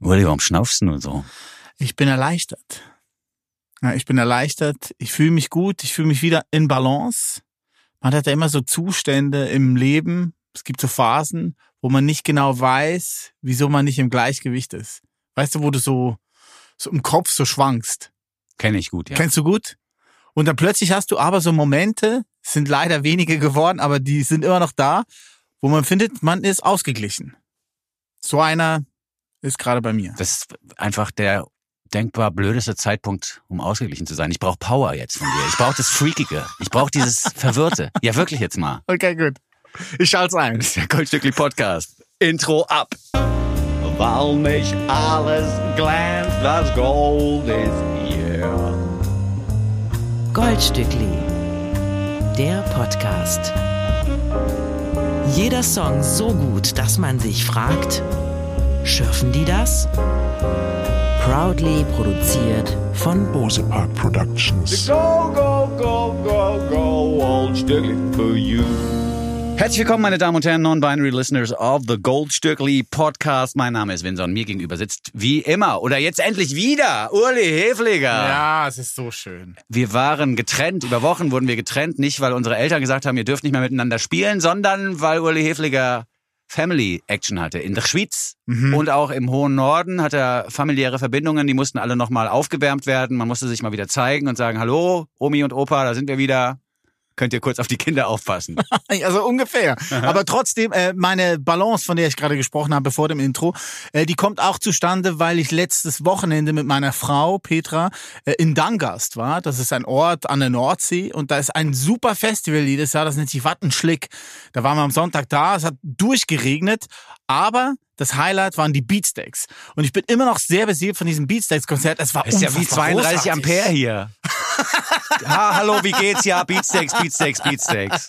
Uli, warum schnaufst du so? Ich bin erleichtert. Ja, ich bin erleichtert. Ich fühle mich gut. Ich fühle mich wieder in Balance. Man hat ja immer so Zustände im Leben. Es gibt so Phasen, wo man nicht genau weiß, wieso man nicht im Gleichgewicht ist. Weißt du, wo du so, so im Kopf so schwankst. Kenne ich gut, ja. Kennst du gut? Und dann plötzlich hast du aber so Momente, sind leider wenige geworden, aber die sind immer noch da, wo man findet, man ist ausgeglichen. So einer ist gerade bei mir. Das ist einfach der denkbar blödeste Zeitpunkt, um ausgeglichen zu sein. Ich brauche Power jetzt von dir. Ich brauche das Freakige. Ich brauche dieses Verwirrte. Ja, wirklich jetzt mal. Okay, gut. Ich schalte ein. Das ist der Goldstückli Podcast. Intro ab. Weil nicht alles glänzt, das Gold ist hier. Goldstückli, der Podcast. Jeder Song so gut, dass man sich fragt, schürfen die das? Proudly produziert von Bose Park Productions. Go, go, go, go, go, old for you. Herzlich willkommen, meine Damen und Herren, Non-Binary Listeners of the Goldstückli Podcast. Mein Name ist Vincent. Mir gegenüber sitzt wie immer oder jetzt endlich wieder Uli Hefliger. Ja, es ist so schön. Wir waren getrennt. Über Wochen wurden wir getrennt. Nicht, weil unsere Eltern gesagt haben, ihr dürft nicht mehr miteinander spielen, sondern weil Uli Hefliger Family Action hatte in der Schweiz und auch im hohen Norden hat er familiäre Verbindungen, die mussten alle nochmal aufgewärmt werden. Man musste sich mal wieder zeigen und sagen, hallo, Omi und Opa, da sind wir wieder. Könnt ihr kurz auf die Kinder aufpassen? Also ungefähr. Aber trotzdem, äh, meine Balance, von der ich gerade gesprochen habe vor dem Intro, äh, die kommt auch zustande, weil ich letztes Wochenende mit meiner Frau Petra äh, in Dangast war. Das ist ein Ort an der Nordsee und da ist ein super Festival jedes Jahr, das nennt sich Wattenschlick. Da waren wir am Sonntag da, es hat durchgeregnet, aber das Highlight waren die Beatsteaks. Und ich bin immer noch sehr beseelt von diesem Beatsteaks-Konzert. Es war Ist ja wie unfassbar 32 großartig. Ampere hier. ha, hallo, wie geht's? Ja, Beatsteaks, Beatsteaks, Beatsteaks.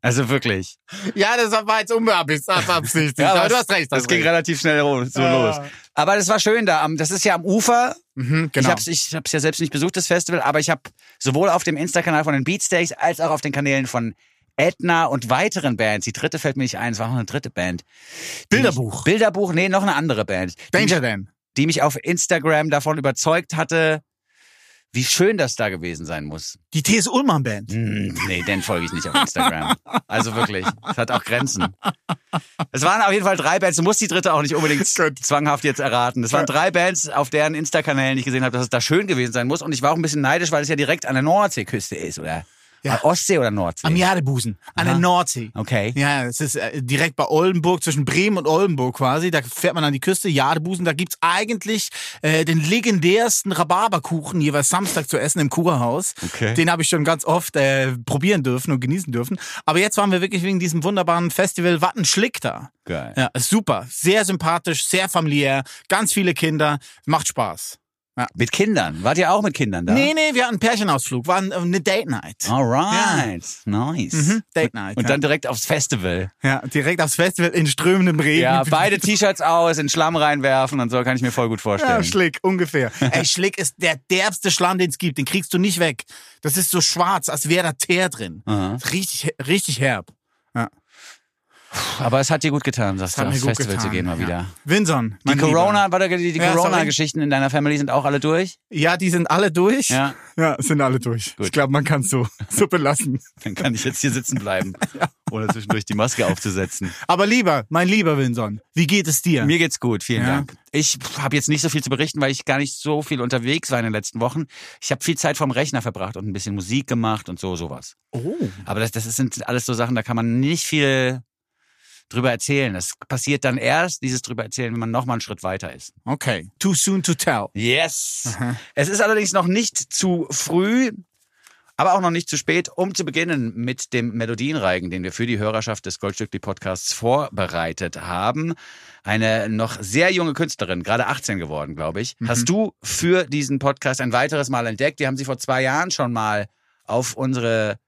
Also wirklich. Ja, das war jetzt unbeabsichtigt. Ja, aber du hast recht. Das hast ging recht. relativ schnell so Ja. los. Aber das war schön da. Das ist ja am Ufer. Mhm, Ich genau. habe ich hab's ja selbst nicht besucht, das Festival, aber ich habe sowohl auf dem Insta-Kanal von den Beatsteaks als auch auf den Kanälen von Edna und weiteren Bands. Die dritte fällt mir nicht ein, es war noch eine dritte Band. Bilderbuch. Mich, Bilderbuch, nee, noch eine andere Band. Danger Dan. die mich auf Instagram davon überzeugt hatte, wie schön das da gewesen sein muss. Die T.S. Ullmann Band. Hm, nee, den folge ich nicht auf Instagram. Also wirklich, es hat auch Grenzen. Es waren auf jeden Fall drei Bands. Du musst die dritte auch nicht unbedingt zwanghaft jetzt erraten. Es waren drei Bands, auf deren Insta-Kanälen ich gesehen habe, dass es da schön gewesen sein muss. Und ich war auch ein bisschen neidisch, weil es ja direkt an der Nordseeküste ist, oder? Ja. Ostsee oder Nordsee? Am Jadebusen. An der Aha. Nordsee. Okay. Ja, es ist äh, direkt bei Oldenburg, zwischen Bremen und Oldenburg quasi. Da fährt man an die Küste, Jadebusen. Da gibt's eigentlich äh, den legendärsten Rhabarberkuchen jeweils Samstag zu essen im Kurhaus. Okay. Den habe ich schon ganz oft äh, probieren dürfen und genießen dürfen. Aber jetzt waren wir wirklich wegen diesem wunderbaren Festival Wattenschlick da. Geil. Ja, super. Sehr sympathisch, sehr familiär, ganz viele Kinder. Macht Spaß. Mit Kindern. Wart ihr auch mit Kindern da? Nee, nee, wir hatten einen Pärchenausflug, war eine Date Night. Alright. Nice. Mhm, Date Night. Und ja. dann direkt aufs Festival. Ja, direkt aufs Festival in strömendem Regen. Ja, beide T-Shirts aus, in Schlamm reinwerfen und so, kann ich mir voll gut Ja, vorstellen. Schlick, ungefähr. Ey, Schlick ist der derbste Schlamm, den es gibt. Den kriegst du nicht weg. Das ist so schwarz, als wäre da Teer drin. Aha. Richtig, richtig herb. Aber es hat dir gut getan, sagst mir aufs Festival getan. zu gehen mal ja. wieder. Winson, Die mein Corona, Lieber. warte, die, die Ja. Corona-Geschichten in deiner Family sind auch alle durch? Ja, die sind alle durch. Ja. Ja, sind alle durch. Gut. Ich glaube, man kann es so, so belassen. Dann kann ich jetzt hier sitzen bleiben, ohne zwischendurch die Maske aufzusetzen. Aber lieber, mein lieber Winson, wie geht es dir? Mir geht's gut, vielen Ja. Dank. Ich habe jetzt nicht so viel zu berichten, weil ich gar nicht so viel unterwegs war in den letzten Wochen. Ich habe viel Zeit vom Rechner verbracht und ein bisschen Musik gemacht und so sowas. oh. Aber das, das sind alles so Sachen, da kann man nicht viel drüber erzählen. Das passiert dann erst, dieses drüber erzählen, wenn man noch mal einen Schritt weiter ist. Okay. Too soon to tell. Yes. Es ist allerdings noch nicht zu früh, aber auch noch nicht zu spät, um zu beginnen mit dem Melodienreigen, den wir für die Hörerschaft des Goldstückli Podcasts vorbereitet haben. Eine noch sehr junge Künstlerin, gerade 18 geworden, glaube ich. Hast du für diesen Podcast ein weiteres Mal entdeckt? Wir haben sie vor zwei Jahren schon mal auf unsere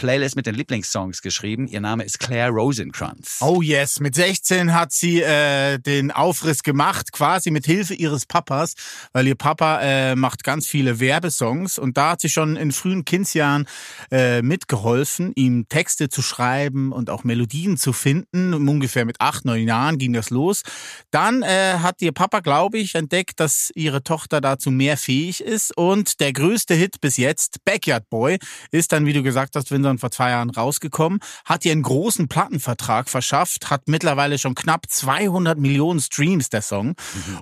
Playlist mit den Lieblingssongs geschrieben. Ihr Name ist Claire Rosencrantz. Oh yes, mit 16 hat sie äh, den Aufriss gemacht, quasi mit Hilfe ihres Papas, weil ihr Papa äh, macht ganz viele Werbesongs und da hat sie schon in frühen Kindsjahren äh, mitgeholfen, ihm Texte zu schreiben und auch Melodien zu finden. Um ungefähr mit acht, neun Jahren ging das los. Dann äh, hat ihr Papa, glaube ich, entdeckt, dass ihre Tochter dazu mehr fähig ist und der größte Hit bis jetzt, Backyard Boy, ist dann, wie du gesagt hast, Vincent, vor zwei Jahren rausgekommen, hat ihr einen großen Plattenvertrag verschafft, hat mittlerweile schon knapp 200 Millionen Streams der Song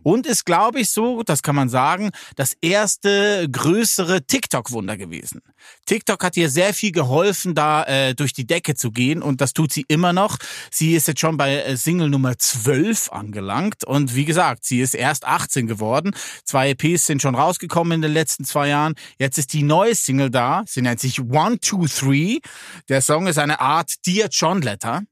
und ist, glaube ich, so, das kann man sagen, das erste größere TikTok-Wunder gewesen. TikTok hat ihr sehr viel geholfen, da äh, durch die Decke zu gehen und das tut sie immer noch. Sie ist jetzt schon bei äh, Single Nummer 12 angelangt und wie gesagt, sie ist erst 18 geworden. Zwei EPs sind schon rausgekommen in den letzten zwei Jahren. Jetzt ist die neue Single da. Sie nennt sich One, Two, Three. Der Song ist eine Art Dear John Letter.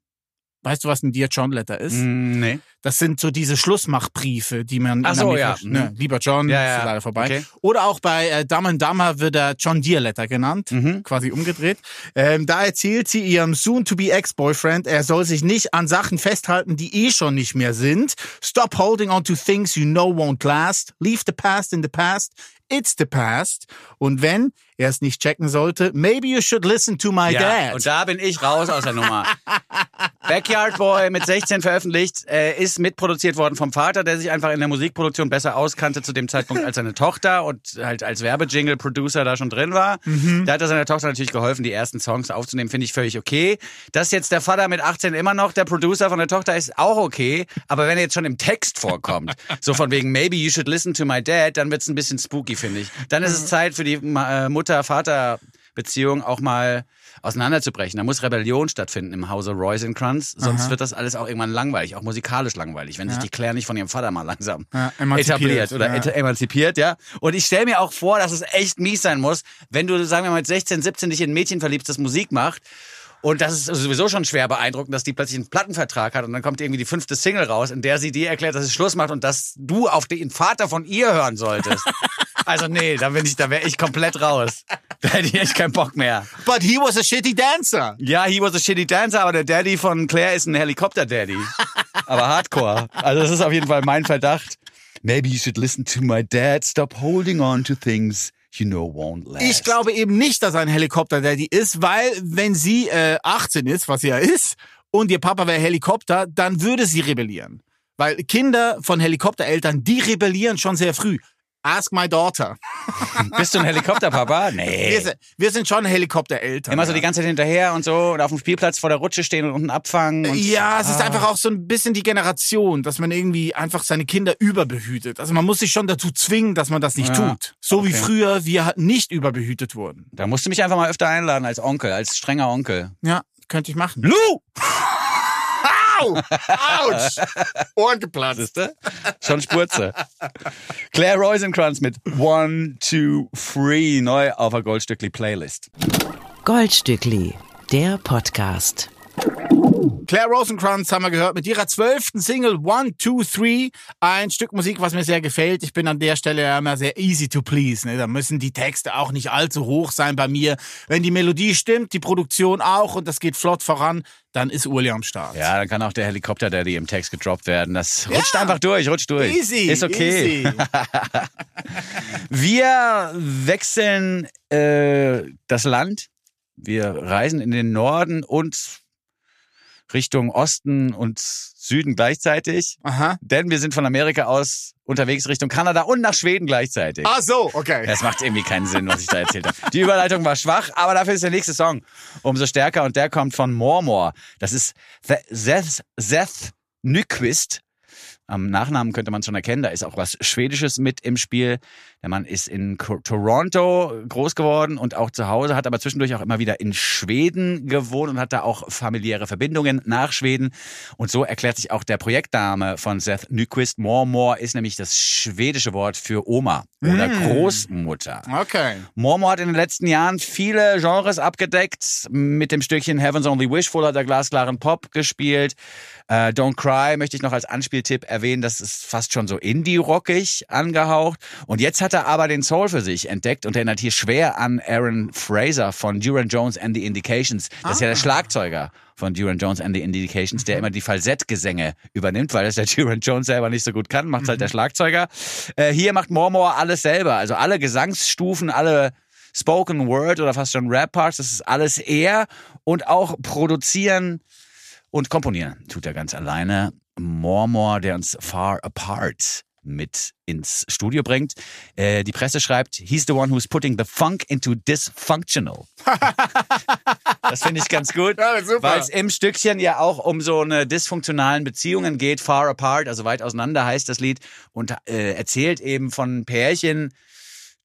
Weißt du, was ein Dear John Letter ist? Mm, nee. Das sind so diese Schlussmachbriefe, die man Ach so, ja. ne, Mhm. lieber John, Ja, ja. ist leider vorbei. Okay. Oder auch bei äh, Dumb and Dumber wird er John Deere Letter genannt, Mhm. quasi umgedreht. Ähm, da erzählt sie ihrem soon-to-be Ex-Boyfriend, er soll sich nicht an Sachen festhalten, die eh schon nicht mehr sind. Stop holding on to things you know won't last. Leave the past in the past. It's the past. Und wenn er es nicht checken sollte, maybe you should listen to my Ja, dad. und da bin ich raus aus der Nummer. Backyard Boy mit 16 veröffentlicht, äh, ist mitproduziert worden vom Vater, der sich einfach in der Musikproduktion besser auskannte zu dem Zeitpunkt als seine Tochter und halt als Werbejingle-Producer da schon drin war. Da hat er seiner Tochter natürlich geholfen, die ersten Songs aufzunehmen, finde ich völlig okay. Dass jetzt der Vater mit 18 immer noch der Producer von der Tochter ist, auch okay. Aber wenn er jetzt schon im Text vorkommt, so von wegen maybe you should listen to my dad, dann wird's ein bisschen spooky, finde ich. Dann ist es Zeit für die äh, Mutter-Vater-Beziehung auch mal auseinanderzubrechen. Da muss Rebellion stattfinden im Hause Rosencrantz, sonst wird das alles auch irgendwann langweilig, auch musikalisch langweilig, wenn sich die Claire nicht von ihrem Vater mal langsam Ja, etabliert oder ja. emanzipiert, ja. Und ich stelle mir auch vor, dass es echt mies sein muss, wenn du, sagen wir mal, mit 16, 17 dich in ein Mädchen verliebst, das Musik macht. Und das ist sowieso schon schwer beeindruckend, dass die plötzlich einen Plattenvertrag hat und dann kommt irgendwie die fünfte Single raus, in der sie dir erklärt, dass es Schluss macht und dass du auf den Vater von ihr hören solltest. Also nee, da bin ich, da wäre ich komplett raus. Da hätte ich echt keinen Bock mehr. But he was a shitty dancer. Ja, he was a shitty dancer, aber der Daddy von Claire ist ein Helikopter-Daddy. aber hardcore. Also das ist auf jeden Fall mein Verdacht. Maybe you should listen to my dad. Stop holding on to things you know won't last. Ich glaube eben nicht, dass er ein Helikopter-Daddy ist, weil wenn sie äh, 18 ist, was sie ja ist, und ihr Papa wäre Helikopter, dann würde sie rebellieren. Weil Kinder von Helikoptereltern, die rebellieren schon sehr früh. Ask my daughter. Bist du ein Helikopterpapa? Wir, Nee. sind, wir sind schon Helikoptereltern. Immer so die ganze Zeit hinterher und so und auf dem Spielplatz vor der Rutsche stehen und unten abfangen. Und Ja, es ist Ah. einfach auch so ein bisschen die Generation, dass man irgendwie einfach seine Kinder überbehütet. Also man muss sich schon dazu zwingen, dass man das nicht Ja, tut. So wie okay. früher wir nicht überbehütet wurden. Da musst du mich einfach mal öfter einladen als Onkel, als strenger Onkel. Ja, könnte ich machen. Lou! Au! Autsch! Ohr geplatzt. Siehste? Schon Spurze. Claire Rosencrantz mit One, Two, Three neu auf der Goldstückli Playlist. Goldstückli, der Podcast. Claire Rosencrantz haben wir gehört mit ihrer zwölften Single One, Two, Three. Ein Stück Musik, was mir sehr gefällt. Ich bin an der Stelle ja immer sehr easy to please. Ne? Da müssen die Texte auch nicht allzu hoch sein bei mir. Wenn die Melodie stimmt, die Produktion auch und das geht flott voran, dann ist Uli am Start. Ja, dann kann auch der Helikopter Daddy im Text gedroppt werden. Das rutscht einfach durch, rutscht durch. Easy. Ist okay. Easy. Wir wechseln äh, das Land. Wir reisen in den Norden und Richtung Osten und Süden gleichzeitig. Aha. Denn wir sind von Amerika aus unterwegs Richtung Kanada und nach Schweden gleichzeitig. Ah so, okay. Das macht irgendwie keinen Sinn, was ich da erzählt habe. Die Überleitung war schwach, aber dafür ist der nächste Song umso stärker und der kommt von Mormor. Das ist The- Seth, Seth Nyquist. Am Nachnamen könnte man schon erkennen, da ist auch was Schwedisches mit im Spiel. Der Mann ist in Toronto groß geworden und auch zu Hause, hat aber zwischendurch auch immer wieder in Schweden gewohnt und hat da auch familiäre Verbindungen nach Schweden. Und so erklärt sich auch der Projektname von Seth Nyquist. Mormor ist nämlich das schwedische Wort für Oma oder Großmutter. Okay. Mormor hat in den letzten Jahren viele Genres abgedeckt. Mit dem Stückchen Heaven's Only Wishful hat er glasklaren Pop gespielt. Äh, Don't Cry möchte ich noch als Anspieltipp erwähnen, das ist fast schon so Indie-rockig angehaucht. Und jetzt hat er aber den Soul für sich entdeckt und erinnert hier schwer an Aaron Fraser von Duran Jones and the Indications. Das ist ja der Schlagzeuger von Duran Jones and the Indications, der immer die Falsettgesänge übernimmt, weil das der Duran Jones selber nicht so gut kann, macht halt der Schlagzeuger. Äh, hier macht Mormor alles selber, also alle Gesangsstufen, alle Spoken Word oder fast schon Rap-Parts, das ist alles er und auch produzieren und komponieren tut er ganz alleine. Mormor, der uns Far Apart mit ins Studio bringt. Äh, die Presse schreibt, he's the one who's putting the funk into dysfunctional. das finde ich ganz gut, Ja, weil es im Stückchen ja auch um so eine dysfunktionalen Beziehungen geht. Far apart, also weit auseinander heißt das Lied und äh, erzählt eben von Pärchen,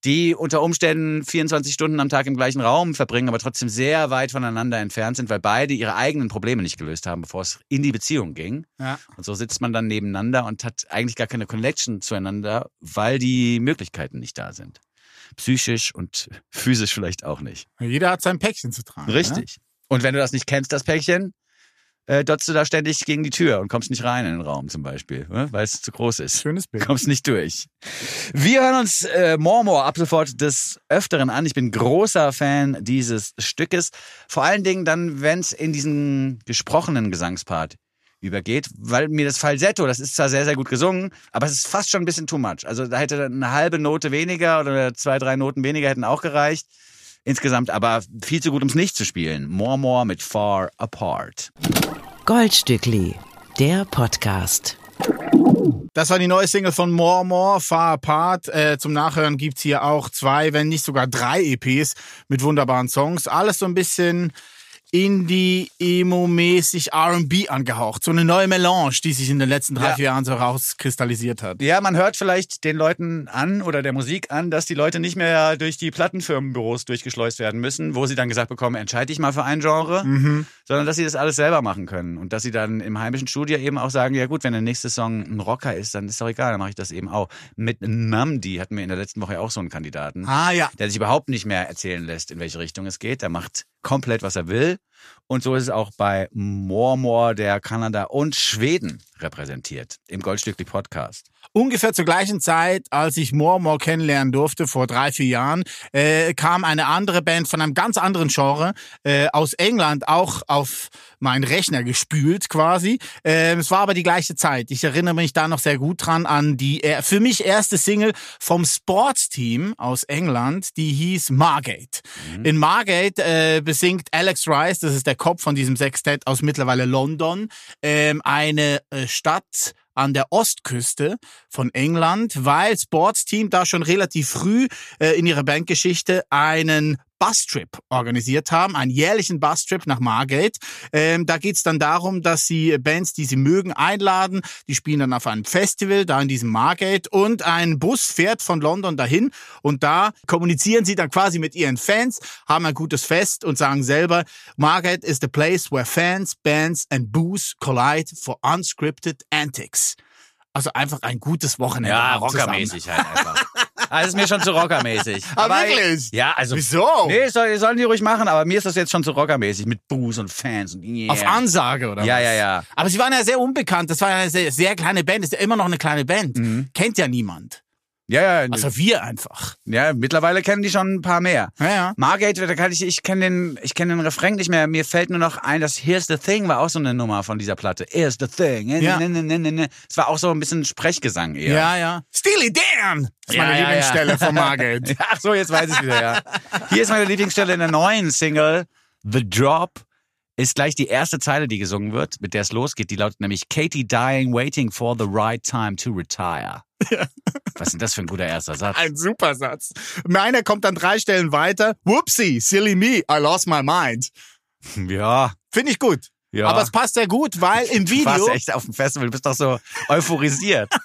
die unter Umständen 24 Stunden am Tag im gleichen Raum verbringen, aber trotzdem sehr weit voneinander entfernt sind, weil beide ihre eigenen Probleme nicht gelöst haben, bevor es in die Beziehung ging. Ja. Und so sitzt man dann nebeneinander und hat eigentlich gar keine Connection zueinander, weil die Möglichkeiten nicht da sind. Psychisch und physisch vielleicht auch nicht. Jeder hat sein Päckchen zu tragen. Ne? Richtig. Und wenn du das nicht kennst, das Päckchen, äh, dotzt du da ständig gegen die Tür und kommst nicht rein in den Raum zum Beispiel, ne? weil es zu groß ist. Schönes Bild. Kommst nicht durch. Wir hören uns äh, Mormor ab sofort des Öfteren an. Ich bin großer Fan dieses Stückes. Vor allen Dingen dann, wenn es in diesen gesprochenen Gesangspart übergeht, weil mir das Falsetto, das ist zwar sehr, sehr gut gesungen, aber es ist fast schon ein bisschen too much. Also da hätte eine halbe Note weniger oder zwei, drei Noten weniger hätten auch gereicht. Insgesamt aber viel zu gut, um es nicht zu spielen. Mormor mit Far Apart. Goldstückli, der Podcast. Das war die neue Single von More More, Far Apart. Äh, zum Nachhören gibt's hier auch zwei, wenn nicht sogar drei EPs mit wunderbaren Songs. Alles so ein bisschen Indie, Emo-mäßig R&B angehaucht. So eine neue Melange, die sich in den letzten drei, Ja. vier Jahren so rauskristallisiert hat. Ja, man hört vielleicht den Leuten an oder der Musik an, dass die Leute nicht mehr durch die Plattenfirmenbüros durchgeschleust werden müssen, wo sie dann gesagt bekommen, entscheide dich mal für ein Genre, sondern dass sie das alles selber machen können und dass sie dann im heimischen Studio eben auch sagen, ja gut, wenn der nächste Song ein Rocker ist, dann ist doch egal, dann mache ich das eben auch. Mit Namdi hatten wir in der letzten Woche auch so einen Kandidaten, Ah ja. der sich überhaupt nicht mehr erzählen lässt, in welche Richtung es geht. Der macht komplett, was er will. Und so ist es auch bei Mormor, der Kanada und Schweden repräsentiert im Goldstückli Podcast. Ungefähr zur gleichen Zeit, als ich More More kennenlernen durfte, vor drei, vier Jahren, äh, kam eine andere Band von einem ganz anderen Genre äh, aus England auch auf meinen Rechner gespült quasi. Äh, es war aber die gleiche Zeit. Ich erinnere mich da noch sehr gut dran an die äh, für mich erste Single vom Sportsteam aus England, die hieß Margate. In Margate äh, besingt Alex Rice, das ist der Kopf von diesem Sextett aus mittlerweile London, ähm, eine äh, Stadt an der Ostküste von England, weil Sportsteam da schon relativ früh äh, in ihrer Bandgeschichte einen Bustrip organisiert haben, einen jährlichen Bustrip nach Margate. Ähm, da geht's dann darum, dass sie Bands, die sie mögen, einladen. Die spielen dann auf einem Festival, da in diesem Margate. Und ein Bus fährt von London dahin. Und da kommunizieren sie dann quasi mit ihren Fans, haben ein gutes Fest und sagen selber, Margate is the place where fans, bands and booze collide for unscripted antics. Also einfach ein gutes Wochenende. Ja, rockermäßig halt einfach. Also ist mir schon zu rockermäßig. Ah, wirklich? Ja, also. Wieso? Nee, soll, sollen die ruhig machen, aber mir ist das jetzt schon zu rockermäßig mit Booze und Fans und yeah. Auf Ansage, oder Ja, was? ja, ja. Aber sie waren ja sehr unbekannt. Das war ja eine sehr, sehr kleine Band. Ist ja immer noch eine kleine Band. Mhm. Kennt ja niemand. Ja, ja, Also wir einfach. ja, mittlerweile kennen die schon ein paar mehr. Ja, ja. Margate, da kann ich, ich kenne den, ich kenne den Refrain nicht mehr. Mir fällt nur noch ein, dass Here's the Thing war auch so eine Nummer von dieser Platte. Here's the Thing. Ja. Ne, ne, ne, ne. Es war auch so ein bisschen Sprechgesang eher. Ja, ja. Steely Dan! Das ist Ja, meine ja, Lieblingsstelle ja. von Margate. Ach so, jetzt weiß ich wieder, ja. Hier ist meine Lieblingsstelle in der neuen Single, The Drop. Ist gleich die erste Zeile, die gesungen wird, mit der es losgeht. Die lautet nämlich Katie dying, waiting for the right time to retire. Was ist denn das für ein guter erster Satz? Ein super Satz. Meiner kommt dann drei Stellen weiter. Whoopsie, silly me, I lost my mind. Ja, Finde ich gut. Ja. Aber es passt sehr gut, weil im du warst Video... echt auf dem Festival, du bist doch so euphorisiert.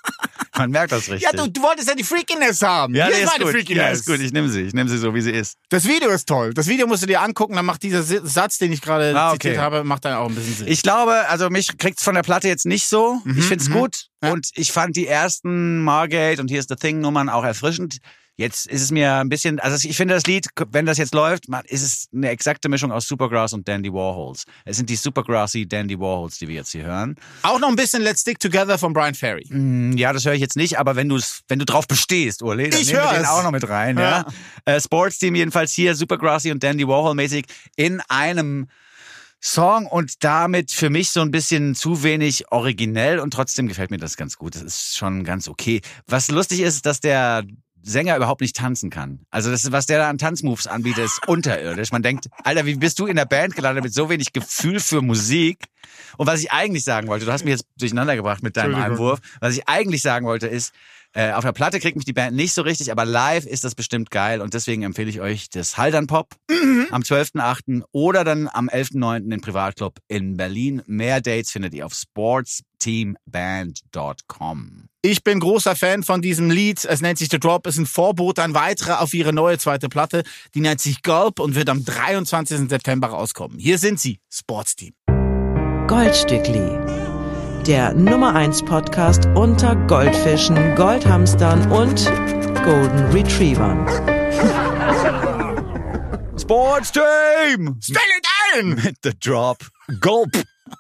Man merkt das richtig. Ja, du, du wolltest ja die Freakiness haben. ja, Hier ist meine gut. Freakiness. Ja, ist gut. Ich nehme sie. Ich nehme sie so, wie sie ist. Das Video ist toll. Das Video musst du dir angucken, dann macht dieser Satz, den ich gerade Ah, okay. zitiert habe, macht dann auch ein bisschen Sinn. Ich glaube, also mich kriegt's von der Platte jetzt nicht so. ich find's gut. Ja. Und ich fand die ersten Margate und Here's the Thing Nummern auch erfrischend. Jetzt ist es mir ein bisschen, also ich finde das Lied, wenn das jetzt läuft, man, ist es eine exakte Mischung aus Supergrass und Dandy Warhols. Es sind die Supergrassy Dandy Warhols, die wir jetzt hier hören. Auch noch ein bisschen Let's Stick Together von Brian Ferry. Mm, Ja, das höre ich jetzt nicht, aber wenn du wenn du drauf bestehst, Urle, dann Ich nehmen wir den auch noch mit rein, ja. Äh, Sportsteam jedenfalls hier, Supergrassy und Dandy Warhol mäßig in einem Song und damit für mich so ein bisschen zu wenig originell und trotzdem gefällt mir das ganz gut. Das ist schon ganz okay. Was lustig ist, dass der Sänger überhaupt nicht tanzen kann. Also das, was der da an Tanzmoves anbietet, ist unterirdisch. Man denkt, Alter, wie bist du in der Band gelandet mit so wenig Gefühl für Musik? Und was ich eigentlich sagen wollte, du hast mich jetzt durcheinander gebracht mit deinem. Einwurf. Was ich eigentlich sagen wollte ist, äh, auf der Platte kriegt mich die Band nicht so richtig, aber live ist das bestimmt geil und deswegen empfehle ich euch das Haldern Pop am 12.8. oder dann am 11.9. den Privatclub in Berlin. Mehr Dates findet ihr auf sportsteamband.com. Ich bin großer Fan von diesem Lied. Es nennt sich The Drop, ist ein Vorbote, ein weiterer auf ihre neue zweite Platte. Die nennt sich Gulp und wird am 23. September rauskommen. Hier sind sie, Sportsteam. Goldstückli. Der Nummer 1 Podcast unter Goldfischen, Goldhamstern und Golden Retrievern. Sportsteam! Stell it ein! Mit The Drop. Gulp!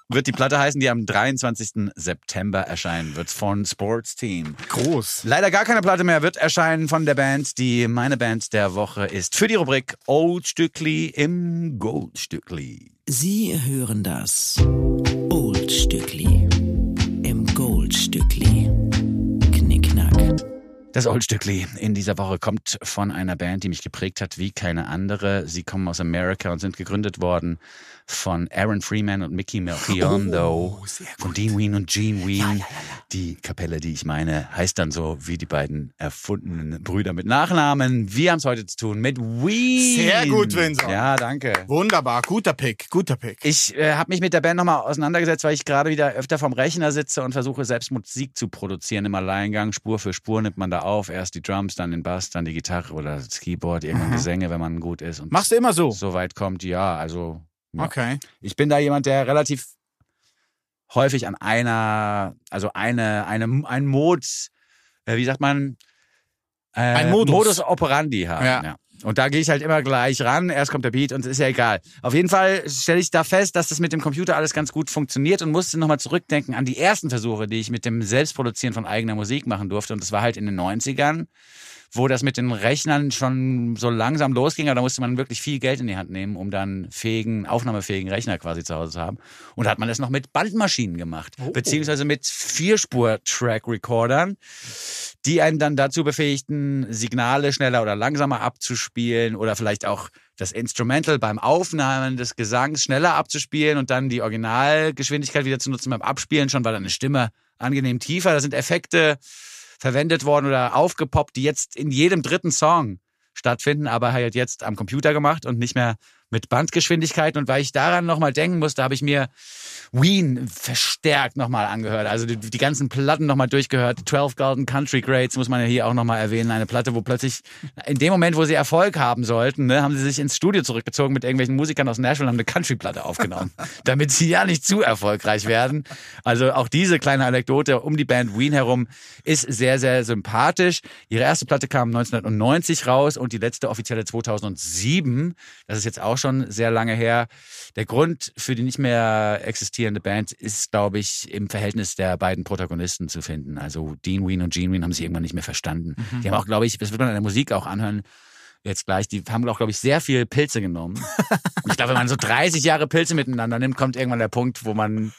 Wird die Platte heißen, die am 23. September erscheinen wird von Sportsteam. Groß. Leider gar keine Platte mehr wird erscheinen von der Band, die meine Band der Woche ist. Für die Rubrik Old Stückli im Goldstückli. Sie hören das Oldstückli im Das Old Stückli in dieser Woche kommt von einer Band, die mich geprägt hat wie keine andere. Sie kommen aus Amerika und sind gegründet worden von Aaron Freeman und Mickey Melchiondo, von Dean Ween und Gene Ween. Die Kapelle, die ich meine, heißt dann so wie die beiden erfundenen Brüder mit Nachnamen. Wir haben es heute zu tun mit Ween. Sehr gut, Vincent. Ja, danke. Wunderbar, guter Pick, guter Pick. Ich äh, habe mich mit der Band nochmal auseinandergesetzt, weil ich gerade wieder öfter vom Rechner sitze und versuche selbst Musik zu produzieren im Alleingang. Spur für Spur nimmt man da auf. Erst die Drums, dann den Bass, dann die Gitarre oder das Keyboard, irgendwann Gesänge, wenn man gut ist. Und Machst du immer so? so weit kommt, ja, also ja. Okay. ich bin da jemand, der relativ häufig an einer, also eine, eine, ein Mod, äh, wie sagt man, äh, Ein Modus. Modus operandi hat. Ja. Ja. Und da gehe ich halt immer gleich ran. Erst kommt der Beat und es ist ja egal. Auf jeden Fall stelle ich da fest, dass das mit dem Computer alles ganz gut funktioniert und musste nochmal zurückdenken an die ersten Versuche, die ich mit dem Selbstproduzieren von eigener Musik machen durfte. Und das war halt in den 90ern, wo das mit den Rechnern schon so langsam losging. Aber da musste man wirklich viel Geld in die Hand nehmen, um dann fähigen, aufnahmefähigen Rechner quasi zu Hause zu haben. Und da hat man das noch mit Bandmaschinen gemacht. Beziehungsweise mit Vierspur-Track-Recordern die einen dann dazu befähigten, Signale schneller oder langsamer abzuspielen oder vielleicht auch das Instrumental beim Aufnahmen des Gesangs schneller abzuspielen und dann die Originalgeschwindigkeit wieder zu nutzen beim Abspielen, schon war dann eine Stimme angenehm tiefer. Da sind Effekte verwendet worden oder aufgepoppt, die jetzt in jedem dritten Song stattfinden, aber halt jetzt am Computer gemacht und nicht mehr mit Bandgeschwindigkeit. Und weil ich daran nochmal denken musste, habe ich mir Ween verstärkt nochmal angehört. Also die, die ganzen Platten nochmal durchgehört. 12 Golden Country Greats muss man ja hier auch nochmal erwähnen. Eine Platte, wo plötzlich in dem Moment, wo sie Erfolg haben sollten, ne, haben sie sich ins Studio zurückgezogen mit irgendwelchen Musikern aus Nashville und haben eine Country-Platte aufgenommen, damit sie ja nicht zu erfolgreich werden. Also auch diese kleine Anekdote um die Band Ween herum ist sehr, sehr sympathisch. Ihre erste Platte kam 1990 raus und die letzte offizielle 2007. Das ist jetzt auch schon sehr lange her. Der Grund für die nicht mehr existierende Band ist, glaube ich, im Verhältnis der beiden Protagonisten zu finden. Also Dean Ween und Gene Ween haben sich irgendwann nicht mehr verstanden. Die haben auch, glaube ich, das wird man in der Musik auch anhören, jetzt gleich, die haben auch, glaube ich, sehr viel Pilze genommen. Und ich glaube, wenn man so 30 Jahre Pilze miteinander nimmt, kommt irgendwann der Punkt, wo man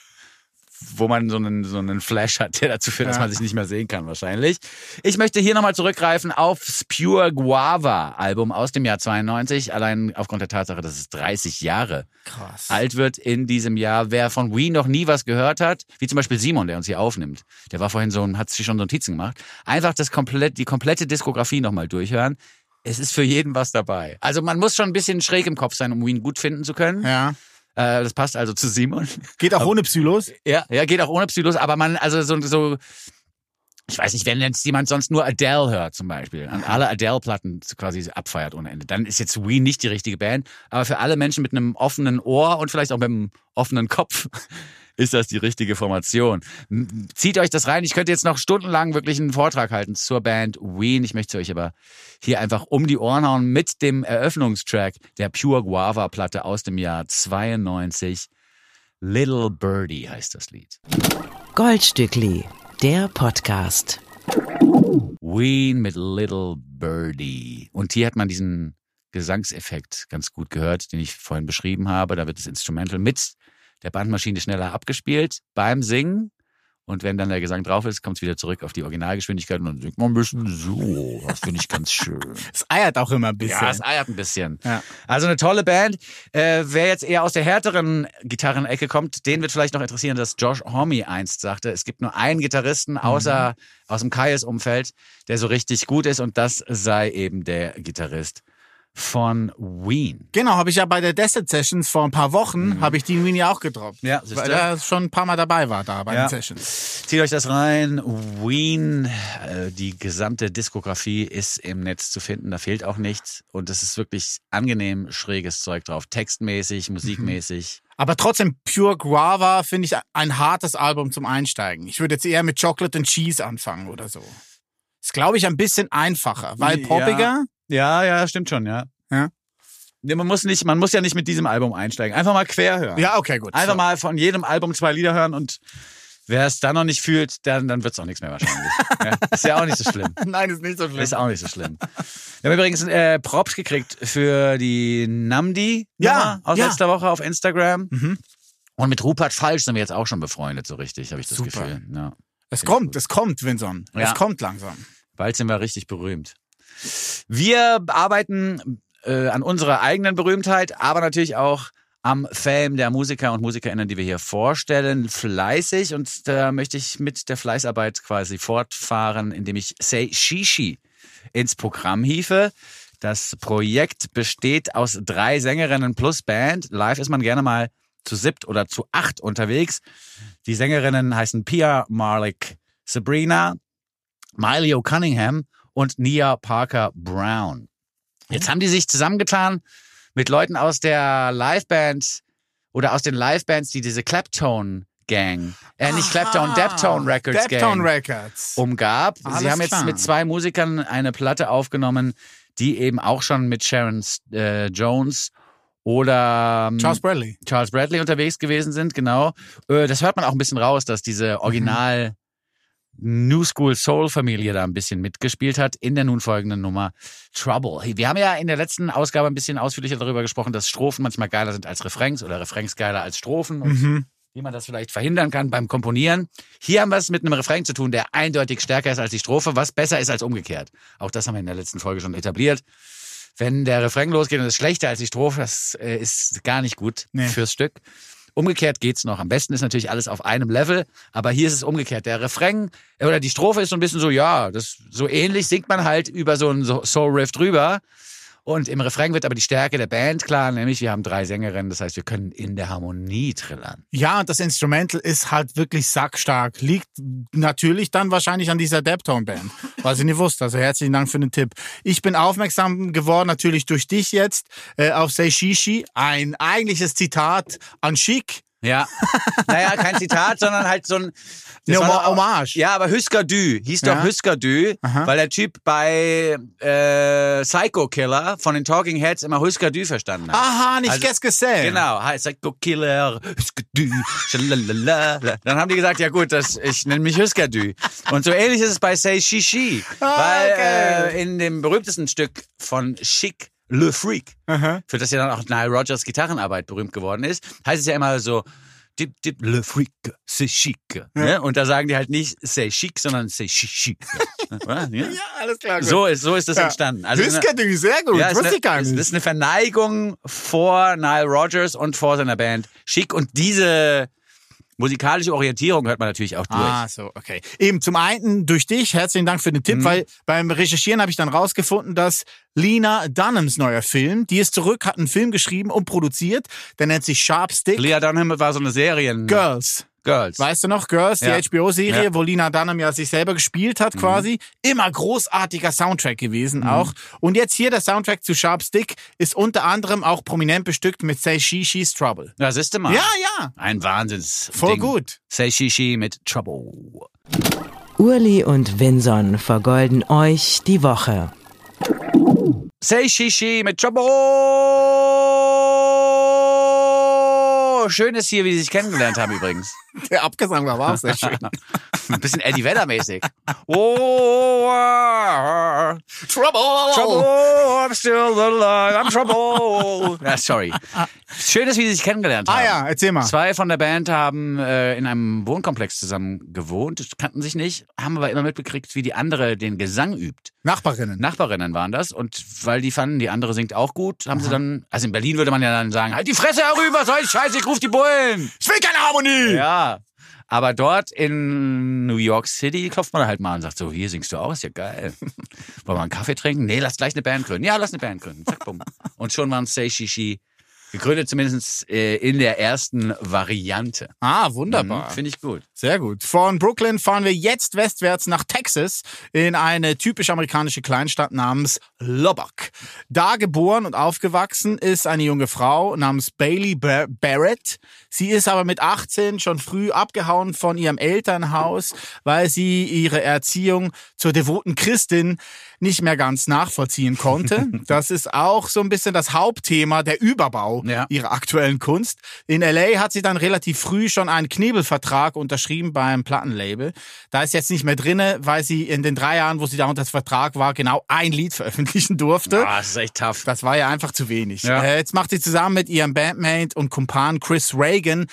wo man so einen, so einen Flash hat, der dazu führt, dass man sich nicht mehr sehen kann wahrscheinlich. Ich möchte hier nochmal zurückgreifen aufs Pure Guava Album aus dem Jahr 92, allein aufgrund der Tatsache, dass es 30 Jahre Krass. alt wird in diesem Jahr. Wer von Ween noch nie was gehört hat, wie zum Beispiel Simon, der uns hier aufnimmt, der war vorhin so und hat sich schon Notizen gemacht, einfach das komplett, die komplette Diskografie nochmal durchhören. Es ist für jeden was dabei. Also man muss schon ein bisschen schräg im Kopf sein, um Ween gut finden zu können. Ja. Äh, das passt also zu Simon. Geht auch ohne Psylos? Ja, ja, geht auch ohne Psylos, aber man, also so, so, ich weiß nicht, wenn jetzt jemand sonst nur Adele hört zum Beispiel, an alle Adele-Platten quasi abfeiert ohne Ende, dann ist jetzt Ween nicht die richtige Band, aber für alle Menschen mit einem offenen Ohr und vielleicht auch mit einem offenen Kopf ist das die richtige Formation. Zieht euch das rein. Ich könnte jetzt noch stundenlang wirklich einen Vortrag halten zur Band Ween. Ich möchte euch aber hier einfach um die Ohren hauen mit dem Eröffnungstrack der Pure Guava Platte aus dem Jahr 92. Little Birdie heißt das Lied. Goldstückli, der Podcast. Ween mit Little Birdie. Und hier hat man diesen Gesangseffekt ganz gut gehört, den ich vorhin beschrieben habe. Da wird das Instrumental mit der Bandmaschine schneller abgespielt beim Singen. Und wenn dann der Gesang drauf ist, kommt es wieder zurück auf die Originalgeschwindigkeit und dann singt man ein bisschen so. Das finde ich ganz schön. Es eiert auch immer ein bisschen. Ja, es eiert ein bisschen. Ja. Also eine tolle Band. Äh, wer jetzt eher aus der härteren Gitarrenecke kommt, den wird vielleicht noch interessieren, dass Josh Homme einst sagte, es gibt nur einen Gitarristen außer aus dem Kaius-Umfeld, der so richtig gut ist und das sei eben der Gitarrist von Ween. Genau, habe ich ja bei der Desert Sessions vor ein paar Wochen, Mhm. habe ich die in Winnie auch getroffen. Ja, siehste. Weil er schon ein paar Mal dabei war da bei Ja. den Sessions. Zieht euch das rein. Ween, äh, die gesamte Diskografie ist im Netz zu finden, da fehlt auch nichts und es ist wirklich angenehm schräges Zeug drauf, textmäßig, musikmäßig. Aber trotzdem, Pure Guava finde ich ein hartes Album zum Einsteigen. Ich würde jetzt eher mit Chocolate and Cheese anfangen oder so. Ist, glaube ich, ein bisschen einfacher, weil Ja. poppiger. Ja, ja, stimmt schon, ja. Ja. Nee, man muss nicht, man muss ja nicht mit diesem Album einsteigen. Einfach mal quer hören. Ja, okay, gut. Einfach So. mal von jedem Album zwei Lieder hören und wer es dann noch nicht fühlt, dann, dann wird es auch nichts mehr wahrscheinlich. ja, ist ja auch nicht so schlimm. Nein, ist nicht so schlimm. Ist auch nicht so schlimm. Wir haben übrigens äh, Props gekriegt für die Namdi Ja, aus ja. letzter Woche auf Instagram. Mhm. Und mit Rupert Falsch sind wir jetzt auch schon befreundet, so richtig, habe ich das Super. Gefühl. Ja. es kommt, es kommt, Vinson. Ja. Es kommt langsam. Bald sind wir richtig berühmt. Wir arbeiten äh, an unserer eigenen Berühmtheit, aber natürlich auch am Fame der Musiker und Musikerinnen, die wir hier vorstellen, fleißig. Und da möchte ich mit der Fleißarbeit quasi fortfahren, indem ich Say Shishi ins Programm hiefe. Das Projekt besteht aus drei Sängerinnen plus Band. Live ist man gerne mal zu siebt oder zu acht unterwegs. Die Sängerinnen heißen Pia Marlick, Sabrina, Miley O'Cunningham und Nia Parker Brown. Jetzt haben die sich zusammengetan mit Leuten aus der Liveband oder aus den Livebands, die diese Claptone Gang, äh, nicht Claptone, Deptone Records Deptone Gang Records. umgab. Alles Sie haben jetzt klar. mit zwei Musikern eine Platte aufgenommen, die eben auch schon mit Sharon äh, Jones oder ähm, Charles Bradley. Charles Bradley unterwegs gewesen sind, genau. Äh, Das hört man auch ein bisschen raus, dass diese Original New School Soul Familie da ein bisschen mitgespielt hat in der nun folgenden Nummer Trouble. Wir haben ja in der letzten Ausgabe ein bisschen ausführlicher darüber gesprochen, dass Strophen manchmal geiler sind als Refrains oder Refrains geiler als Strophen und Mhm. wie man das vielleicht verhindern kann beim Komponieren. Hier haben wir es mit einem Refrain zu tun, der eindeutig stärker ist als die Strophe, was besser ist als umgekehrt. Auch das haben wir in der letzten Folge schon etabliert. Wenn der Refrain losgeht und ist schlechter als die Strophe, das äh, ist gar nicht gut Nee. fürs Stück. Umgekehrt geht's noch. Am besten ist natürlich alles auf einem Level, aber hier ist es umgekehrt. Der Refrain oder die Strophe ist so ein bisschen so, ja, das so ähnlich singt man halt über so einen So- Soul Riff drüber. Und im Refrain wird aber die Stärke der Band klar, nämlich wir haben drei Sängerinnen, das heißt, wir können in der Harmonie trillern. Ja, und das Instrumental ist halt wirklich sackstark. Liegt natürlich dann wahrscheinlich an dieser Deptone-Band, was ich nicht wusste. Also herzlichen Dank für den Tipp. Ich bin aufmerksam geworden, natürlich durch dich jetzt, äh, auf Say Shishi. Ein eigentliches Zitat an Chic. Ja. naja, kein Zitat, sondern halt so ein. Eine Hommage. Ja, aber Husker Du hieß doch Ja. Husker Du, Aha. weil der Typ bei äh, Psycho Killer von den Talking Heads immer Husker Du verstanden hat. Aha, nicht Also- gesehen. Genau, hi, Psycho Killer, Husker schalalala. Dann haben die gesagt, ja gut, das, ich nenne mich Husker Du. Und so ähnlich ist es bei Say Shishi, Ah, weil okay. äh, in dem berühmtesten Stück von Chic, Le Freak, Aha. für das ja dann auch Nile Rogers Gitarrenarbeit berühmt geworden ist, heißt es ja immer so, dip, dip, le freak, c'est chic. Ne? Und da sagen die halt nicht c'est chic, sondern c'est chic. chic. Ja? Ja, alles klar. gut. So ist, so ist das Ja. entstanden. Also Husker Du, sehr gut. ja, ist wusste eine, ich gar nicht. ist eine Verneigung vor Nile Rogers und vor seiner Band Chic. Und diese musikalische Orientierung hört man natürlich auch durch. Ah, so, okay. Eben zum einen durch dich, herzlichen Dank für den Mhm. Tipp, weil beim Recherchieren habe ich dann rausgefunden, dass Lena Dunhams neuer Film, die ist zurück, hat einen Film geschrieben und produziert, der nennt sich Sharp Stick Leah Dunham war so eine Serien... Girls. Girls. Weißt du noch, Girls, die Ja. HBO-Serie, Ja. wo Lina Dunham ja sich selber gespielt hat quasi. Immer großartiger Soundtrack gewesen auch. Und jetzt hier der Soundtrack zu Sharp Stick ist unter anderem auch prominent bestückt mit Say She, She's Trouble. Ja, siehst du mal. Ja, ja. Ein Wahnsinns. Voll Ding. gut. Say Shishi mit Trouble. Urli und Vinson vergolden euch die Woche. Say Shishi mit Trouble. Schön ist hier, wie sie sich kennengelernt haben übrigens. Der Abgesang war auch sehr schön. Ein bisschen Eddie Vedder mäßig. Oh, ah, Trouble! trouble, I'm still alive, I'm trouble. Ja, sorry. Schön wie sie sich kennengelernt haben. Ah ja, erzähl mal. Zwei von der Band haben äh, in einem Wohnkomplex zusammen gewohnt, kannten sich nicht, haben aber immer mitbekriegt, wie die andere den Gesang übt. Nachbarinnen. Nachbarinnen waren das und weil die fanden, die andere singt auch gut, haben sie dann, also in Berlin würde man ja dann sagen, halt die Fresse herüber, soll ich scheiße, ich ruf die Bullen. Ich will keine Harmonie! Ja. Aber dort in New York City klopft man halt mal und sagt so, hier singst du auch, ist ja geil. Wollen wir einen Kaffee trinken? Nee, lass gleich eine Band gründen. Ja, lass eine Band gründen. Zack, bumm. Und schon waren Say Shishi gegründet, zumindest äh, in der ersten Variante. Ah, wunderbar. Mhm, Finde ich gut. Sehr gut. Von Brooklyn fahren wir jetzt westwärts nach Texas in eine typisch amerikanische Kleinstadt namens Lubbock. Da geboren und aufgewachsen ist eine junge Frau namens Bailey Bar Barrett. Sie ist aber mit 18 schon früh abgehauen von ihrem Elternhaus, weil sie ihre Erziehung zur devoten Christin nicht mehr ganz nachvollziehen konnte. Das ist auch so ein bisschen das Hauptthema, der Überbau Ja. ihrer aktuellen Kunst. In LA hat sie dann relativ früh schon einen Knebelvertrag unterschrieben beim Plattenlabel. Da ist jetzt nicht mehr drinne, weil sie in den drei Jahren, wo sie da unter Vertrag war, genau ein Lied veröffentlichen durfte. Ah, das ist echt tough. Das war ja einfach zu wenig. Ja. Äh, jetzt macht sie zusammen mit ihrem Bandmate und Kumpan Chris Reagan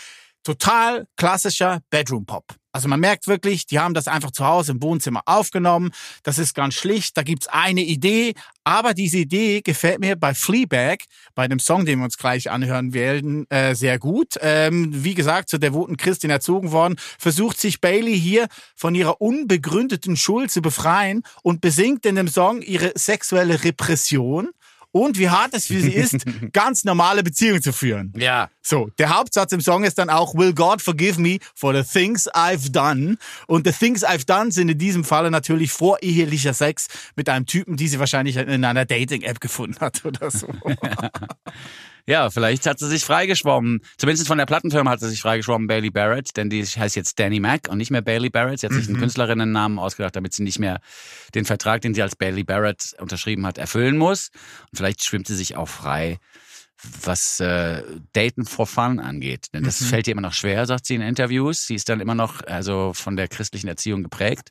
total klassischer Bedroom Pop. Also man merkt wirklich, die haben das einfach zu Hause im Wohnzimmer aufgenommen. Das ist ganz schlicht. Da gibt's eine Idee. Aber diese Idee gefällt mir bei Fleabag, bei dem Song, den wir uns gleich anhören werden, äh, sehr gut. Ähm, wie gesagt, zur devoten Christin erzogen worden, versucht sich Bailey hier von ihrer unbegründeten Schuld zu befreien und besingt in dem Song ihre sexuelle Repression und wie hart es für sie ist, ganz normale Beziehungen zu führen. Ja. So, der Hauptsatz im Song ist dann auch, Will God forgive me for the things I've done? Und the things I've done sind in diesem Falle natürlich vorehelicher Sex mit einem Typen, die sie wahrscheinlich in einer Dating-App gefunden hat oder so. Ja, vielleicht hat sie sich freigeschwommen. Zumindest von der Plattenfirma hat sie sich freigeschwommen, Bailey Barrett, denn die heißt jetzt Danny Mac und nicht mehr Bailey Barrett. Sie hat sich einen Künstlerinnennamen ausgedacht, damit sie nicht mehr den Vertrag, den sie als Bailey Barrett unterschrieben hat, erfüllen muss. Und vielleicht schwimmt sie sich auch frei, was äh, Daten for Fun angeht. Denn das fällt ihr immer noch schwer, sagt sie in Interviews. Sie ist dann immer noch also von der christlichen Erziehung geprägt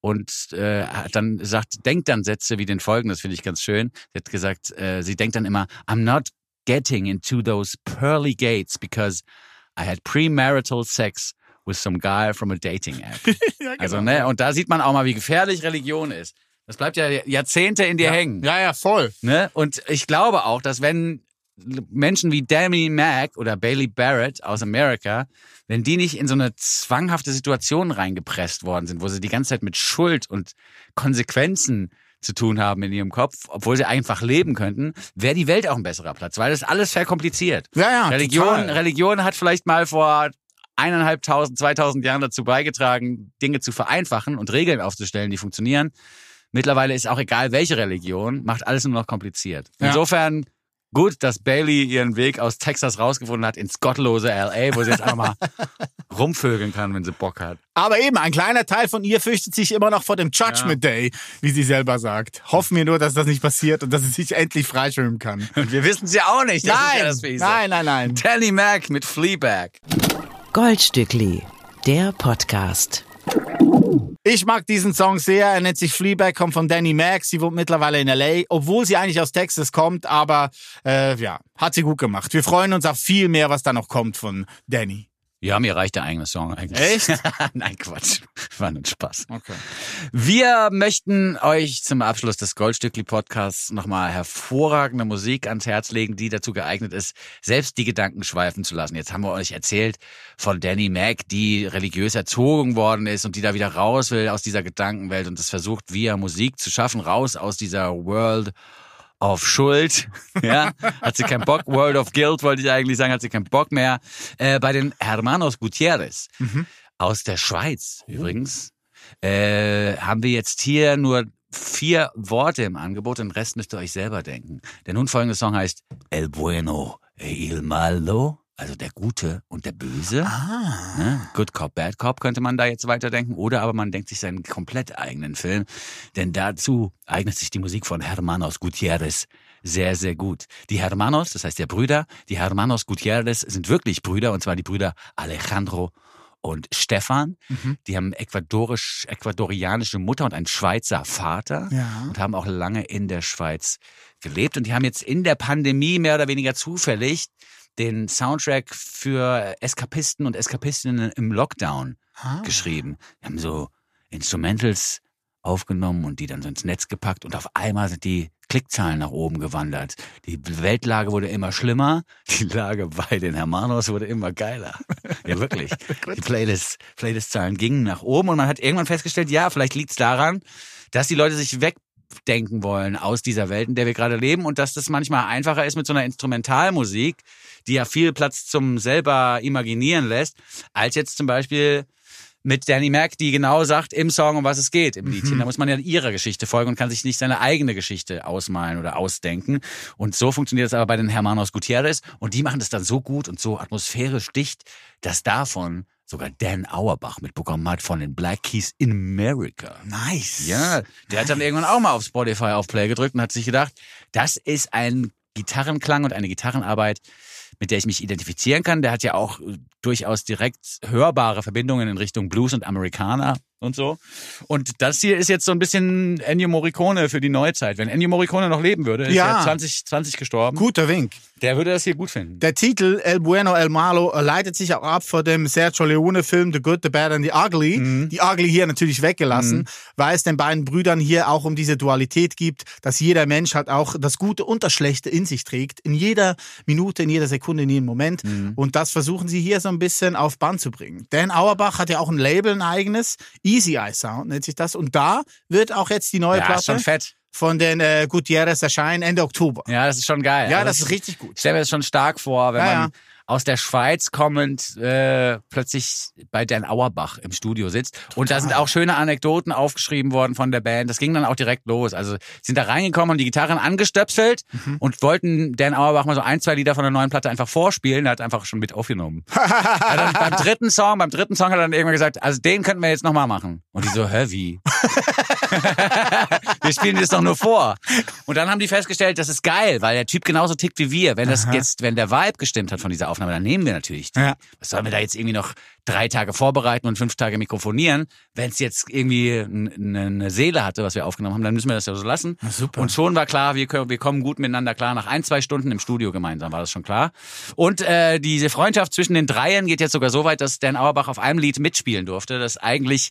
und äh, hat dann sagt, denkt dann Sätze wie den folgenden, das finde ich ganz schön. Sie hat gesagt, äh, sie denkt dann immer, I'm not getting into those pearly gates because I had premarital sex with some guy from a dating app. Also, ne, und da sieht man auch mal, wie gefährlich Religion ist. Das bleibt ja Jahrzehnte in dir hängen. ja, ja, voll. Ne? Und ich glaube auch, dass wenn Menschen wie Danny Mack oder Bailey Barrett aus Amerika, wenn die nicht in so eine zwanghafte Situation reingepresst worden sind, wo sie die ganze Zeit mit Schuld und Konsequenzen zu tun haben in ihrem Kopf, obwohl sie einfach leben könnten, wäre die Welt auch ein besserer Platz, weil das ist alles verkompliziert. Ja, ja, Religion, total. Religion hat vielleicht mal vor eineinhalbtausend, zweitausend Jahren dazu beigetragen, Dinge zu vereinfachen und Regeln aufzustellen, die funktionieren. Mittlerweile ist auch egal, welche Religion, macht alles nur noch kompliziert. Insofern gut, dass Bailey ihren Weg aus Texas rausgefunden hat ins gottlose LA, wo sie jetzt einfach mal rumvögeln kann, wenn sie Bock hat. Aber eben, ein kleiner Teil von ihr fürchtet sich immer noch vor dem Judgment Day, wie sie selber sagt. Hoffen wir nur, dass das nicht passiert und dass sie sich endlich freischwimmen kann. Und wir wissen es ja auch nicht. Das ist ja nein, das Fiese. nein, nein, nein. Danny Mac mit Fleabag. Goldstückli, der Podcast. Ich mag diesen Song sehr. Er nennt sich Fleabag, kommt von Danny Mac. Sie wohnt mittlerweile in L.A., obwohl sie eigentlich aus Texas kommt. Aber äh, ja, hat sie gut gemacht. Wir freuen uns auf viel mehr, was da noch kommt von Danny. Ja, mir reicht der eigene Song eigentlich. Echt? Nein, Quatsch. War nur ein Spaß. Okay. Wir möchten euch zum Abschluss des Goldstückli-Podcasts nochmal hervorragende Musik ans Herz legen, die dazu geeignet ist, selbst die Gedanken schweifen zu lassen. Jetzt haben wir euch erzählt von Danny Mac, die religiös erzogen worden ist und die da wieder raus will aus dieser Gedankenwelt und es versucht, via Musik zu schaffen, raus aus dieser World auf Schuld. Ja, hat sie keinen Bock. World of Guilt wollte ich eigentlich sagen, hat sie keinen Bock mehr. Äh, bei den Hermanos Gutierrez aus der Schweiz übrigens äh, haben wir jetzt hier nur vier Worte im Angebot, den Rest müsst ihr euch selber denken. Der nun folgende Song heißt El Bueno e Il Malo, also der Gute und der Böse. Ah. Ne? Good Cop, Bad Cop könnte man da jetzt weiterdenken. Oder aber man denkt sich seinen komplett eigenen Film. Denn dazu eignet sich die Musik von Hermanos Gutierrez sehr, sehr gut. Die Hermanos, das heißt der Brüder, die Hermanos Gutierrez sind wirklich Brüder, und zwar die Brüder Alejandro und Stefan. Die haben ecuadorisch, ecuadorianische Mutter und einen Schweizer Vater Ja. und haben auch lange in der Schweiz gelebt. Und die haben jetzt in der Pandemie mehr oder weniger zufällig den Soundtrack für Eskapisten und Eskapistinnen im Lockdown Ah. geschrieben. Die haben so Instrumentals aufgenommen und die dann so ins Netz gepackt und auf einmal sind die Klickzahlen nach oben gewandert. Die Weltlage wurde immer schlimmer, die Lage bei den Hermanos wurde immer geiler. Ja, wirklich. Die Playlist, Playlist-Zahlen gingen nach oben und man hat irgendwann festgestellt, ja, vielleicht liegt es daran, dass die Leute sich wegdenken wollen aus dieser Welt, in der wir gerade leben und dass das manchmal einfacher ist mit so einer Instrumentalmusik, die ja viel Platz zum selber imaginieren lässt, als jetzt zum Beispiel mit Danny Mac, die genau sagt im Song, um was es geht im Liedchen. Da muss man ja ihrer Geschichte folgen und kann sich nicht seine eigene Geschichte ausmalen oder ausdenken. Und so funktioniert es aber bei den Hermanos Gutierrez. Und die machen das dann so gut und so atmosphärisch dicht, dass davon sogar Dan Auerbach mitbekommen hat von den Black Keys in America. Nice. Ja, der hat dann irgendwann auch mal auf Spotify auf Play gedrückt und hat sich gedacht, das ist ein Gitarrenklang und eine Gitarrenarbeit, mit der ich mich identifizieren kann. Der hat ja auch äh, durchaus direkt hörbare Verbindungen in Richtung Blues und Amerikaner und so. Und das hier ist jetzt so ein bisschen Ennio Morricone für die Neuzeit. Wenn Ennio Morricone noch leben würde, ist Ja. ja 2020 gestorben, Guter Wink. der würde das hier gut finden. Der Titel El Bueno, El Malo leitet sich auch ab von dem Sergio Leone-Film The Good, The Bad and The Ugly. Mhm. Die Ugly hier natürlich weggelassen, weil es den beiden Brüdern hier auch um diese Dualität gibt, dass jeder Mensch halt auch das Gute und das Schlechte in sich trägt. In jeder Minute, in jeder Sekunde, in jedem Moment. Mhm. Und das versuchen sie hier so ein bisschen auf Band zu bringen. Dan Auerbach hat ja auch ein Label, ein eigenes. Easy Eye Sound nennt sich das. Und da wird auch jetzt die neue Ja, ist schon Platte fett. von den äh, Gutierrez erscheinen Ende Oktober. Ja, das ist schon geil. Ja, Also das ist richtig gut. Ich stelle mir das schon stark vor, wenn Ja, man ja. Aus der Schweiz kommend äh, plötzlich bei Dan Auerbach im Studio sitzt. Und da sind auch schöne Anekdoten aufgeschrieben worden von der Band. Das ging dann auch direkt los. Also sind da reingekommen und die Gitarren angestöpselt Mhm. und wollten Dan Auerbach mal so ein, zwei Lieder von der neuen Platte einfach vorspielen. Er hat einfach schon mit aufgenommen. dann beim dritten Song, beim dritten Song hat er dann irgendwann gesagt, also den könnten wir jetzt nochmal machen. Und die so, hä, wie? wir spielen das doch nur vor. Und dann haben die festgestellt, das ist geil, weil der Typ genauso tickt wie wir. Wenn das jetzt, wenn der Vibe gestimmt hat von dieser Aufnahme, dann nehmen wir natürlich die. Ja. Was sollen wir da jetzt irgendwie noch drei Tage vorbereiten und fünf Tage mikrofonieren? Wenn es jetzt irgendwie eine Seele hatte, was wir aufgenommen haben, dann müssen wir das ja so lassen. super. Und schon war klar, wir, können, wir kommen gut miteinander klar. Nach ein, zwei Stunden im Studio gemeinsam war das schon klar. Und äh, diese Freundschaft zwischen den Dreien geht jetzt sogar so weit, dass Dan Auerbach auf einem Lied mitspielen durfte, das eigentlich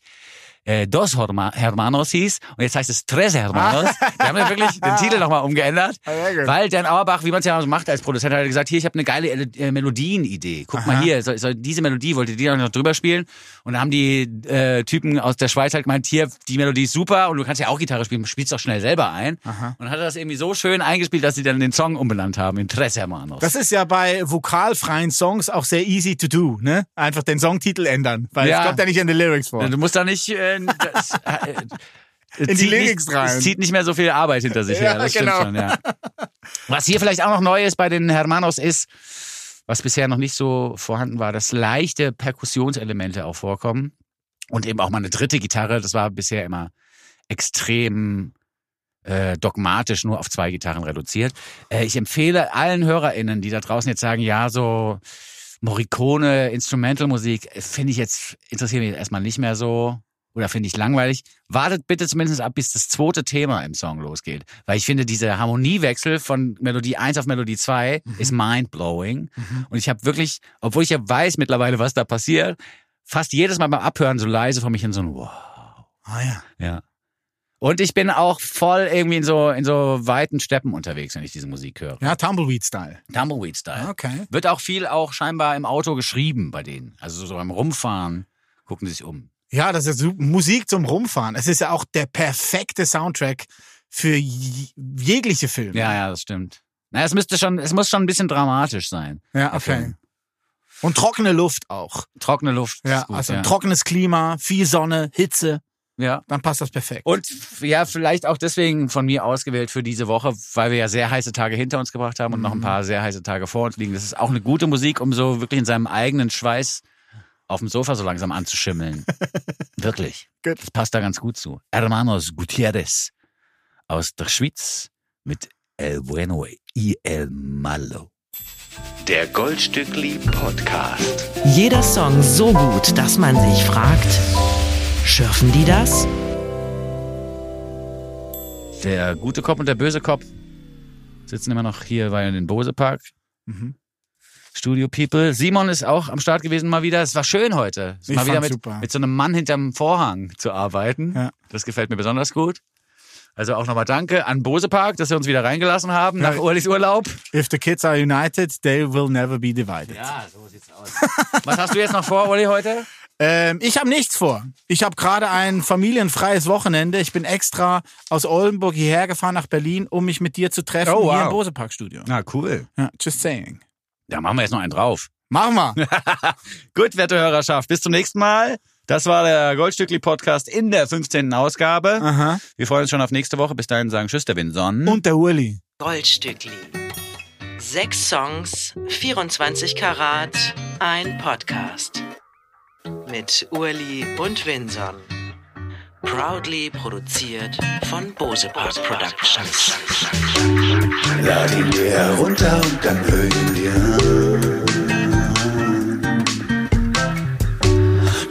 äh, Dos Hermanos hieß und jetzt heißt es Tres Hermanos. Wir haben ja wirklich den Titel nochmal umgeändert, gut. weil Dan Auerbach, wie man es ja so macht als Produzent, hat er gesagt, hier, ich habe eine geile äh, Melodienidee. Guck mal hier, soll, soll diese Melodie, wollt ihr die noch drüber spielen? Und dann haben die äh, Typen aus der Schweiz halt gemeint, hier, die Melodie ist super und du kannst ja auch Gitarre spielen, spielst doch schnell selber ein. Und dann hat er das irgendwie so schön eingespielt, dass sie dann den Song umbenannt haben in Tres Hermanos. Das ist ja bei vokalfreien Songs auch sehr easy to do, ne? Einfach den Songtitel ändern, weil Ja. es kommt ja nicht in die Lyrics vor. Du musst da nicht äh, das, äh, In die zieht Lyrics nicht, rein. Es zieht nicht mehr so viel Arbeit hinter sich her. Ja, Das stimmt genau. schon, ja. Was hier vielleicht auch noch neu ist bei den Hermanos ist, was bisher noch nicht so vorhanden war, dass leichte Perkussionselemente auch vorkommen. Und eben auch mal eine dritte Gitarre. Das war bisher immer extrem äh, dogmatisch nur auf zwei Gitarren reduziert. Äh, ich empfehle allen HörerInnen, die da draußen jetzt sagen, ja, so Morricone, Instrumentalmusik, äh, finde ich jetzt, interessiert mich erstmal nicht mehr so oder finde ich langweilig. Wartet bitte zumindest ab, bis das zweite Thema im Song losgeht. Weil ich finde, dieser Harmoniewechsel von Melodie 1 auf Melodie 2 ist mindblowing. Und ich habe wirklich, obwohl ich ja weiß mittlerweile, was da passiert, fast jedes Mal beim Abhören so leise vor mich hin so ein Wow. ah ja. Ja. Und ich bin auch voll irgendwie in so, in so weiten Steppen unterwegs, wenn ich diese Musik höre. Ja, Tumbleweed-Style. Tumbleweed-Style. Okay. Wird auch viel auch scheinbar im Auto geschrieben bei denen. Also so beim Rumfahren gucken sie sich um. Ja, das ist. Musik zum Rumfahren. Es ist ja auch der perfekte Soundtrack für jegliche Filme. Ja, ja, das stimmt. Naja, es müsste schon, es muss schon ein bisschen dramatisch sein. Ja, okay. Und trockene Luft auch. Trockene Luft. Ja, gut, also ja. trockenes Klima, viel Sonne, Hitze, ja. dann passt das perfekt. Und ja, vielleicht auch deswegen von mir ausgewählt für diese Woche, weil wir ja sehr heiße Tage hinter uns gebracht haben und noch ein paar sehr heiße Tage vor uns liegen. Das ist auch eine gute Musik, um so wirklich in seinem eigenen Schweiß auf dem Sofa so langsam anzuschimmeln. wirklich. Gut. Das passt da ganz gut zu. Hermanos Gutierrez aus der Schweiz mit El Bueno y El Malo. Der Goldstückli Podcast. Jeder Song so gut, dass man sich fragt, schürfen die das? Der gute Kopf und der böse Kopf sitzen immer noch hier bei den Bose Park. Mhm. Studio People. Simon ist auch am Start gewesen mal wieder. Es war schön heute. Ich mal wieder mit, super. mit so einem Mann hinterm Vorhang zu arbeiten. Ja. Das gefällt mir besonders gut. Also auch nochmal danke an Bose Park, dass sie uns wieder reingelassen haben nach. Urlis Urlaub. If the kids are united, they will never be divided. Ja, so sieht's aus. Was hast du jetzt noch vor, Uli, heute? Ähm, ich habe nichts vor. Ich habe gerade ein familienfreies Wochenende. Ich bin extra aus Oldenburg hierher gefahren nach Berlin, um mich mit dir zu treffen Oh, hier wow. im Bose Park Studio. Na, cool. Ja, just saying. Da machen wir jetzt noch einen drauf. Machen wir. Gut, werte Hörerschaft, bis zum nächsten Mal. Das war der Goldstückli Podcast in der 15. Ausgabe. Aha. Wir freuen uns schon auf nächste Woche. Bis dahin sagen Tschüss, der Winson. Und der Uli. Goldstückli. Sechs Songs, 24 Karat, ein Podcast. Mit Urli und Vinson. Proudly produziert von Bose Park Productions. Laden wir herunter und dann hören wir an.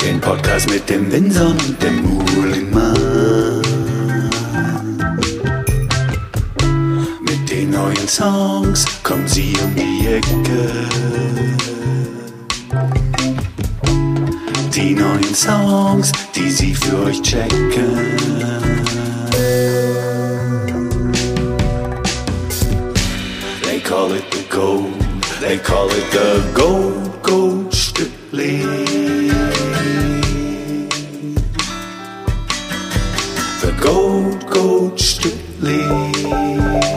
Den Podcast mit dem Winson und dem Uhlenmann. Mit den neuen Songs kommen sie um die Ecke. Die neuen Songs, die sie für euch checken. They call it the gold. They call it the gold, gold Stückli. The gold, gold Stückli.